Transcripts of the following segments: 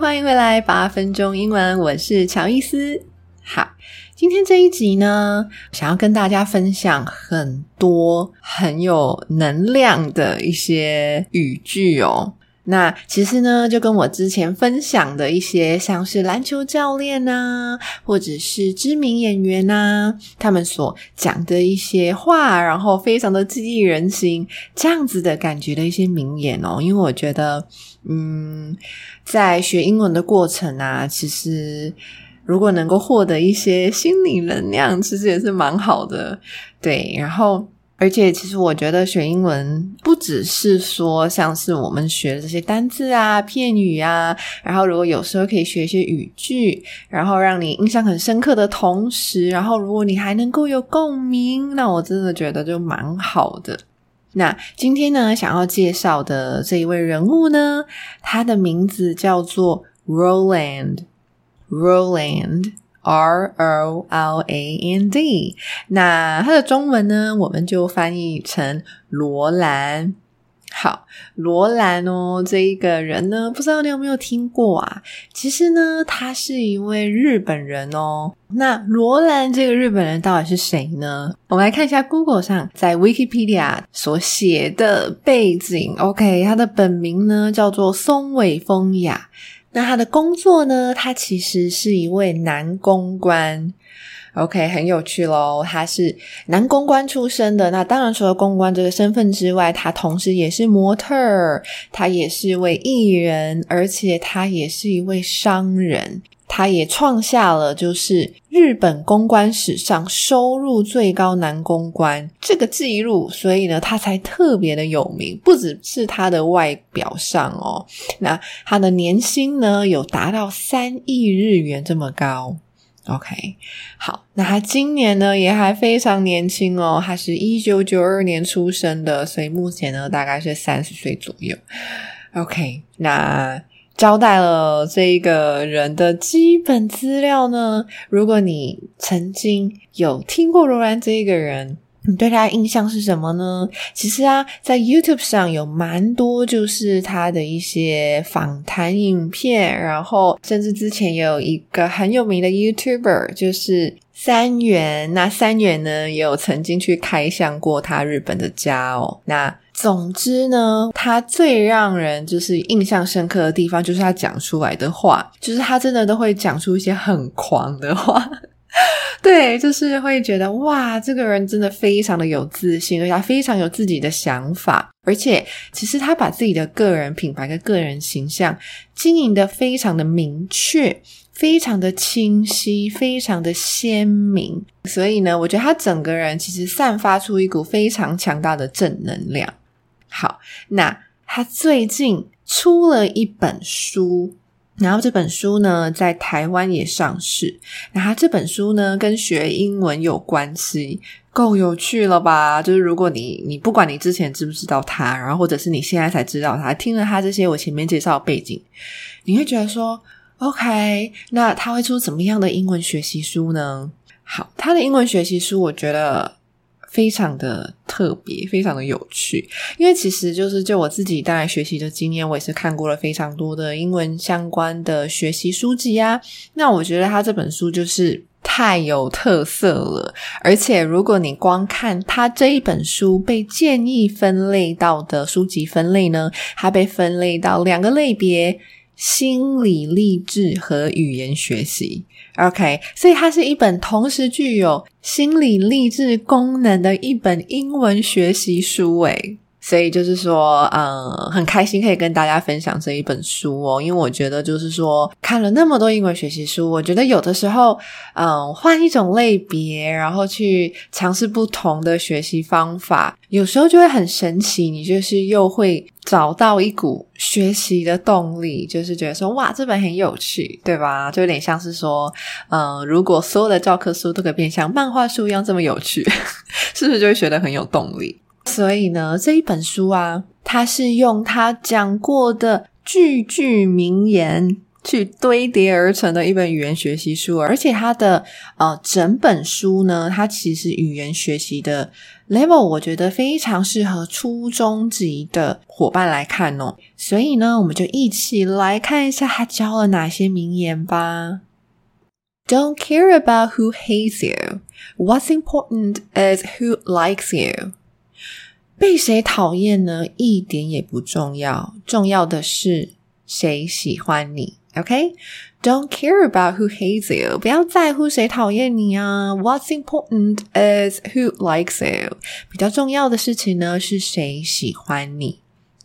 欢迎回来八分钟英文，我是乔伊斯。好，今天这一集呢，想要跟大家分享很多很有能量的一些语句哦。那其实呢，就跟我之前分享的一些，像是篮球教练呐，或者是知名演员呐，他们所讲的一些话，然后非常的激励人心，这样子的感觉的一些名言哦。因为我觉得，嗯，在学英文的过程啊，其实如果能够获得一些心理能量，其实也是蛮好的。对，然后。而且，其实我觉得学英文不只是说像是我们学的这些单字啊、片语啊，然后如果有时候可以学一些语句，然后让你印象很深刻的同时，然后如果你还能够有共鸣，那我真的觉得就蛮好的。那今天呢，想要介绍的这一位人物呢，他的名字叫做 Roland，Roland。R O L A N D，那它的中文呢，我们就翻译成罗兰。好，罗兰哦，这一个人呢，不知道你有没有听过啊？其实呢，他是一位日本人哦。那罗兰这个日本人到底是谁呢？我们来看一下 Google 上在 Wikipedia 所写的背景。OK，他的本名呢叫做松尾风雅。那他的工作呢？他其实是一位男公关，OK，很有趣喽。他是男公关出身的。那当然，除了公关这个身份之外，他同时也是模特儿，他也是位艺人，而且他也是一位商人。他也创下了就是日本公关史上收入最高男公关这个记录，所以呢，他才特别的有名。不只是他的外表上哦，那他的年薪呢有达到三亿日元这么高。OK，好，那他今年呢也还非常年轻哦，他是一九九二年出生的，所以目前呢大概是三十岁左右。OK，那。交代了这一个人的基本资料呢。如果你曾经有听过柔然这个人，你对他印象是什么呢？其实啊，在 YouTube 上有蛮多，就是他的一些访谈影片，然后甚至之前也有一个很有名的 YouTuber，就是三元。那三元呢，也有曾经去开箱过他日本的家哦。那总之呢，他最让人就是印象深刻的地方，就是他讲出来的话，就是他真的都会讲出一些很狂的话。对，就是会觉得哇，这个人真的非常的有自信，而且他非常有自己的想法，而且其实他把自己的个人品牌跟个人形象经营的非常的明确，非常的清晰，非常的鲜明。所以呢，我觉得他整个人其实散发出一股非常强大的正能量。好，那他最近出了一本书，然后这本书呢在台湾也上市。那他这本书呢跟学英文有关系，够有趣了吧？就是如果你你不管你之前知不知道他，然后或者是你现在才知道他，听了他这些我前面介绍的背景，你会觉得说，OK，那他会出怎么样的英文学习书呢？好，他的英文学习书，我觉得。非常的特别，非常的有趣，因为其实就是就我自己当然学习的经验，我也是看过了非常多的英文相关的学习书籍啊。那我觉得他这本书就是太有特色了，而且如果你光看他这一本书被建议分类到的书籍分类呢，它被分类到两个类别。心理励志和语言学习。OK，所以它是一本同时具有心理励志功能的一本英文学习书。诶，所以就是说，嗯，很开心可以跟大家分享这一本书哦，因为我觉得就是说，看了那么多英文学习书，我觉得有的时候，嗯，换一种类别，然后去尝试不同的学习方法，有时候就会很神奇，你就是又会找到一股学习的动力，就是觉得说，哇，这本很有趣，对吧？就有点像是说，嗯，如果所有的教科书都可以变像漫画书一样这么有趣，是不是就会学得很有动力？所以呢，这一本书啊，它是用他讲过的句句名言去堆叠而成的一本语言学习书，而且它的呃整本书呢，它其实语言学习的 level，我觉得非常适合初中级的伙伴来看哦。所以呢，我们就一起来看一下他教了哪些名言吧。Don't care about who hates you. What's important is who likes you. 被谁讨厌呢？一点也不重要，重要的是谁喜欢你。OK，Don't care about who hates you，不要在乎谁讨厌你啊。What's important is who likes you。比较重要的事情呢，是谁喜欢你。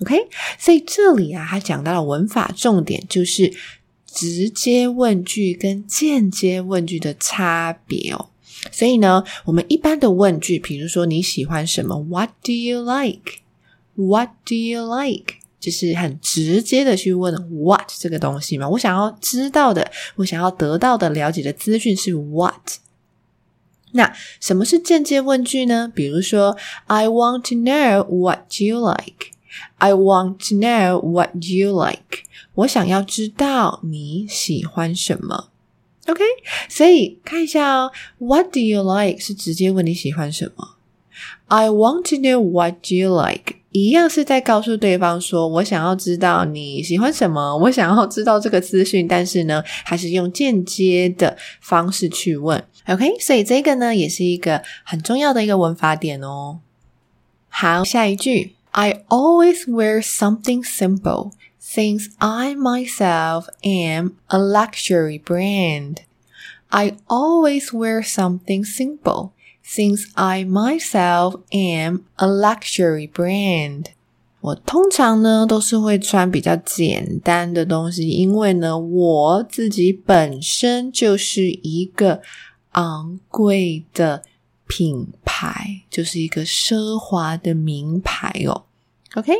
OK，所以这里啊，他讲到了文法重点，就是直接问句跟间接问句的差别哦。所以呢，我们一般的问句，比如说你喜欢什么？What do you like？What do you like？就是很直接的去问 What 这个东西嘛。我想要知道的，我想要得到的了解的资讯是 What。那什么是间接问句呢？比如说，I want to know what you like。I want to know what you like。我想要知道你喜欢什么。OK，所以看一下哦，What do you like 是直接问你喜欢什么？I want to know what do you like，一样是在告诉对方说我想要知道你喜欢什么，我想要知道这个资讯，但是呢，还是用间接的方式去问。OK，所以这个呢，也是一个很重要的一个文法点哦。好，下一句，I always wear something simple。since I myself am a luxury brand. I always wear something simple since I myself am a luxury brand. 我通常呢都是会穿比较简单的东西，因为呢我自己本身就是一个昂贵的品牌，就是一个奢华的名牌哦。OK，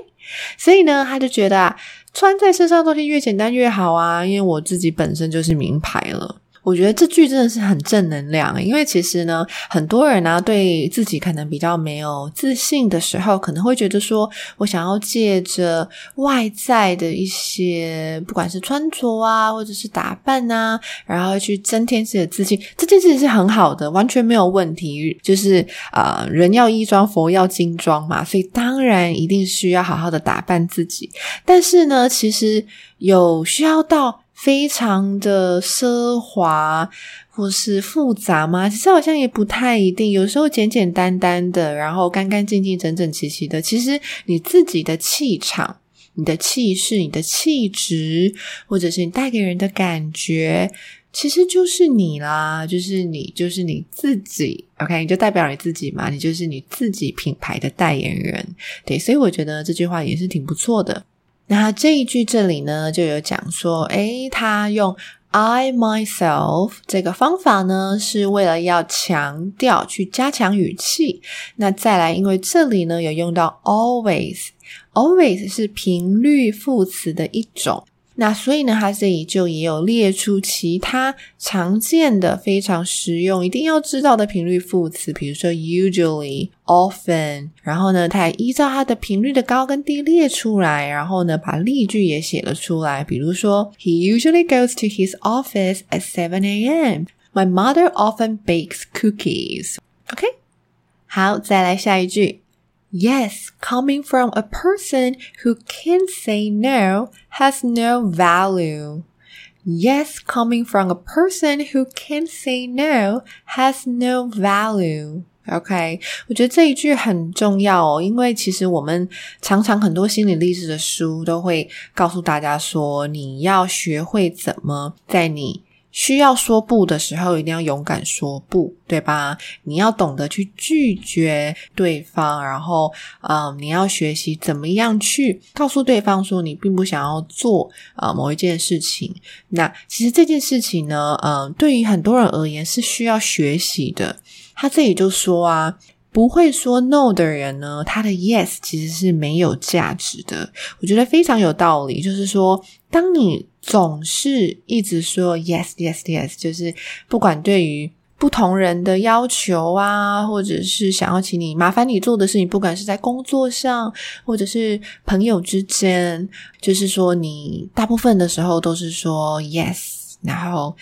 所以呢，他就觉得啊， 穿在身上的东西越简单越好啊，因为我自己本身就是名牌了。我觉得这句真的是很正能量，因为其实呢，很多人呢对自己可能比较没有自信的时候，可能会觉得说我想要借着外在的一些，不管是穿着啊，或者是打扮啊，然后去增添自己的自信，这件事情是很好的，完全没有问题。就是啊，人要衣装，佛要金装嘛，所以当然一定需要好好的打扮自己。但是呢，其实有需要到。非常的奢华或是复杂吗？其实好像也不太一定。有时候简简单单的，然后干干净净、整整齐齐的，其实你自己的气场、你的气势、你的气质，或者是你带给人的感觉，其实就是你啦，就是你，就是你自己。OK，你就代表你自己嘛，你就是你自己品牌的代言人。对，所以我觉得这句话也是挺不错的。那这一句这里呢，就有讲说，诶，他用 I myself 这个方法呢，是为了要强调去加强语气。那再来，因为这里呢有用到 always，always 是频率副词的一种。那所以呢，它这里就也有列出其他常见的、非常实用、一定要知道的频率副词，比如说 usually、often，然后呢，它也依照它的频率的高跟低列出来，然后呢，把例句也写了出来，比如说 He usually goes to his office at seven a.m. My mother often bakes cookies. OK，好，再来下一句。Yes, coming from a person who can't say no has no value. Yes, coming from a person who can't say no has no value. OK，我觉得这一句很重要哦，因为其实我们常常很多心理励志的书都会告诉大家说，你要学会怎么在你 需要说不的时候，一定要勇敢说不，对吧？你要懂得去拒绝对方，然后，嗯，你要学习怎么样去告诉对方说你并不想要做啊某一件事情。那其实这件事情呢，嗯，对于很多人而言是需要学习的。他这里就说啊，不会说 no 的人呢，他的 yes 其实是没有价值的。我觉得非常有道理，就是说，当你总是一直说 yes yes yes，就是不管对于不同人的要求啊，或者是想要请你麻烦你做的事情，不管是在工作上，或者是朋友之间，就是说你大部分的时候都是说 yes，然后。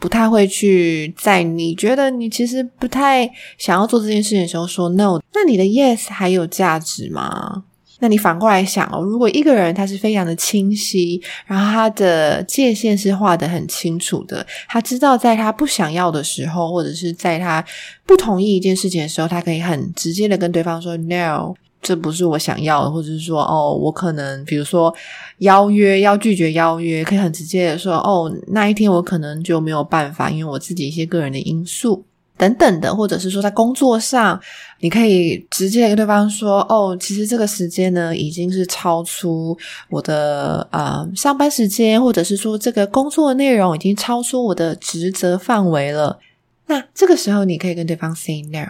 不太会去在你觉得你其实不太想要做这件事情的时候说 no，那你的 yes 还有价值吗？那你反过来想哦，如果一个人他是非常的清晰，然后他的界限是画的很清楚的，他知道在他不想要的时候，或者是在他不同意一件事情的时候，他可以很直接的跟对方说 no。这不是我想要的，或者是说，哦，我可能比如说邀约要拒绝邀约，可以很直接的说，哦，那一天我可能就没有办法，因为我自己一些个人的因素等等的，或者是说在工作上，你可以直接跟对方说，哦，其实这个时间呢已经是超出我的呃上班时间，或者是说这个工作内容已经超出我的职责范围了，那这个时候你可以跟对方 say no。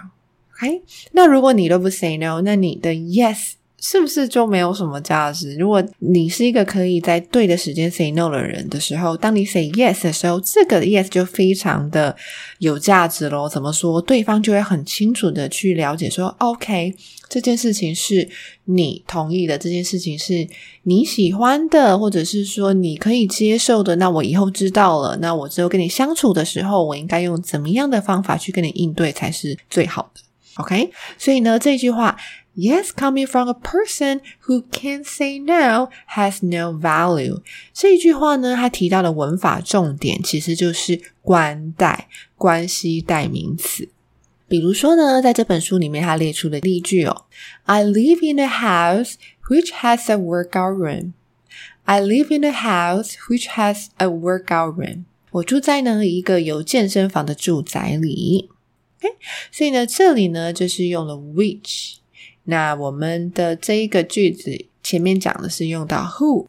哎，那如果你都不 say no，那你的 yes 是不是就没有什么价值？如果你是一个可以在对的时间 say no 的人的时候，当你 say yes 的时候，这个 yes 就非常的有价值咯。怎么说？对方就会很清楚的去了解说，OK，这件事情是你同意的，这件事情是你喜欢的，或者是说你可以接受的。那我以后知道了，那我之后跟你相处的时候，我应该用怎么样的方法去跟你应对才是最好的 ？OK，所以呢，这句话，Yes, coming from a person who can't say no has no value。这一句话呢，它提到的文法重点其实就是关代关系代名词。比如说呢，在这本书里面，它列出的例句哦：I live in a house which has a workout room. I live in a house which has a workout room. 我住在呢一个有健身房的住宅里。 OK，所以呢，这里呢就是用了 which。那我们的这一个句子前面讲的是用到 who。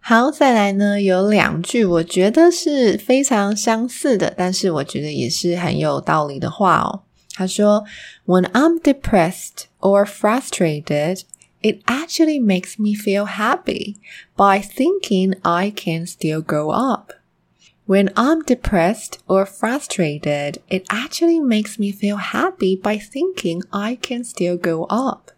好，再来呢有两句，我觉得是非常相似的，但是我觉得也是很有道理的话哦。他说：“When I'm depressed or frustrated, it actually makes me feel happy by thinking I can still go up.” When I'm depressed or frustrated, it actually makes me feel happy by thinking I can still go up.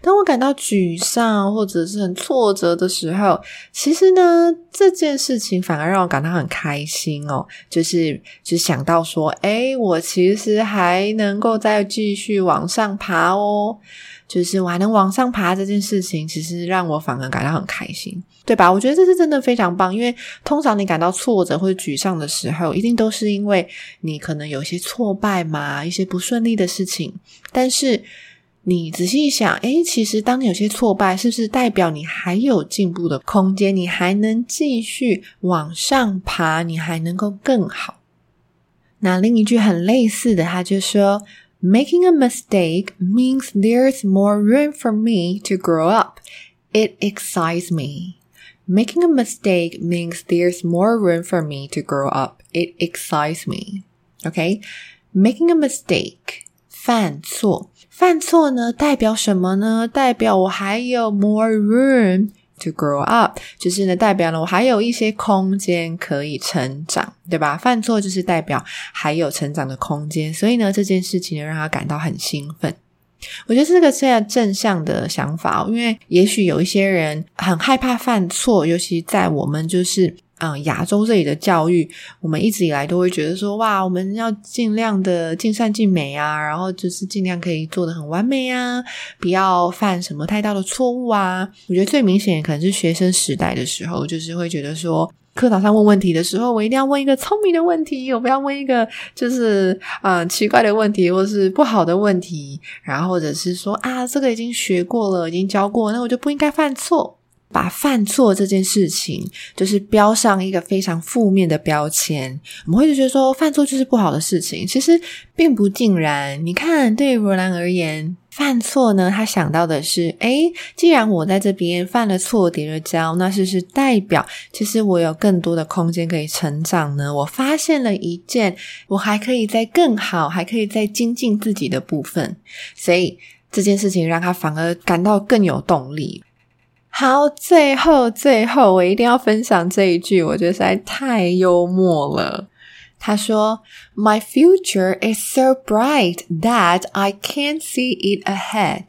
当我感到沮丧或者是很挫折的时候，其实呢，这件事情反而让我感到很开心哦。就是就想到说，诶，我其实还能够再继续往上爬哦。就是我还能往上爬这件事情，其实让我反而感到很开心，对吧？我觉得这是真的非常棒，因为通常你感到挫折或者沮丧的时候，一定都是因为你可能有些挫败嘛，一些不顺利的事情。但是你仔细想，诶，其实当你有些挫败，是不是代表你还有进步的空间？你还能继续往上爬，你还能够更好？那另一句很类似的，他就说。Making a mistake means there's more room for me to grow up. It excites me. Making a mistake means there's more room for me to grow up. It excites me. OK, making a mistake. 犯错，犯错呢代表什么呢？代表我还有 more room To grow up，就是呢，代表了我还有一些空间可以成长，对吧？犯错就是代表还有成长的空间，所以呢，这件事情呢，让他感到很兴奋。我觉得这个是要正向的想法，因为也许有一些人很害怕犯错，尤其在我们就是。嗯，亚洲这里的教育，我们一直以来都会觉得说，哇，我们要尽量的尽善尽美啊，然后就是尽量可以做的很完美啊，不要犯什么太大的错误啊。我觉得最明显可能是学生时代的时候，就是会觉得说，课堂上问问题的时候，我一定要问一个聪明的问题，我不要问一个就是啊奇怪的问题，或是不好的问题，然后或者是说啊这个已经学过了，已经教过，那我就不应该犯错。把犯错这件事情，就是标上一个非常负面的标签，我们会觉得说犯错就是不好的事情。其实并不尽然。你看，对于罗兰而言，犯错呢，他想到的是：诶，既然我在这边犯了错，跌了跤，那是不是代表其实我有更多的空间可以成长呢？我发现了一件，我还可以再更好，还可以再精进自己的部分。所以这件事情让他反而感到更有动力。好，最后最后，我一定要分享这一句，我觉得实在太幽默了。他说：“My future is so bright that I can't see it ahead.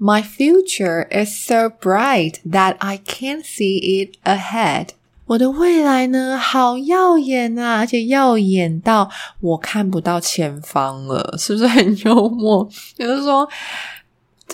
My future is so bright that I can't see it ahead.” 我的未来呢，好耀眼啊，而且耀眼到我看不到前方了，是不是很幽默？也就是说。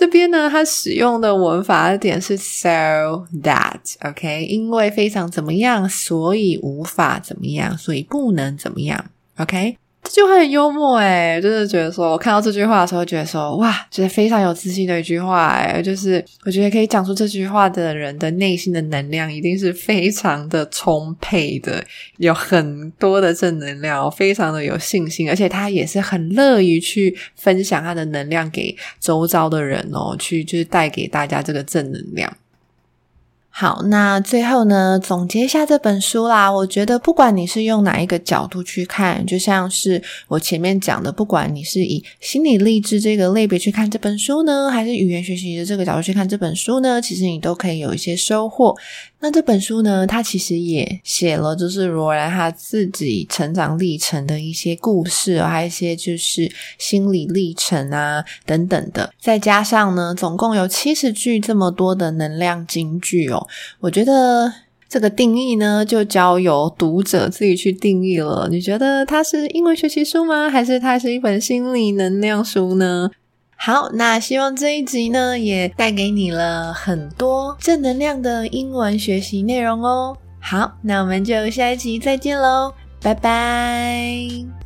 这边呢，它使用的文法的点是 so that，OK，因为非常怎么样，所以无法怎么样，所以不能怎么样，OK。这句话很幽默诶就是觉得说，我看到这句话的时候，觉得说，哇，觉得非常有自信的一句话诶就是我觉得可以讲出这句话的人的内心的能量一定是非常的充沛的，有很多的正能量，非常的有信心，而且他也是很乐于去分享他的能量给周遭的人哦，去就是带给大家这个正能量。好，那最后呢，总结一下这本书啦。我觉得，不管你是用哪一个角度去看，就像是我前面讲的，不管你是以心理励志这个类别去看这本书呢，还是语言学习的这个角度去看这本书呢，其实你都可以有一些收获。那这本书呢，它其实也写了，就是罗兰他自己成长历程的一些故事，还有一些就是心理历程啊等等的。再加上呢，总共有七十句这么多的能量金句哦。我觉得这个定义呢，就交由读者自己去定义了。你觉得它是英文学习书吗？还是它是一本心理能量书呢？好，那希望这一集呢也带给你了很多正能量的英文学习内容哦。好，那我们就下一集再见喽，拜拜。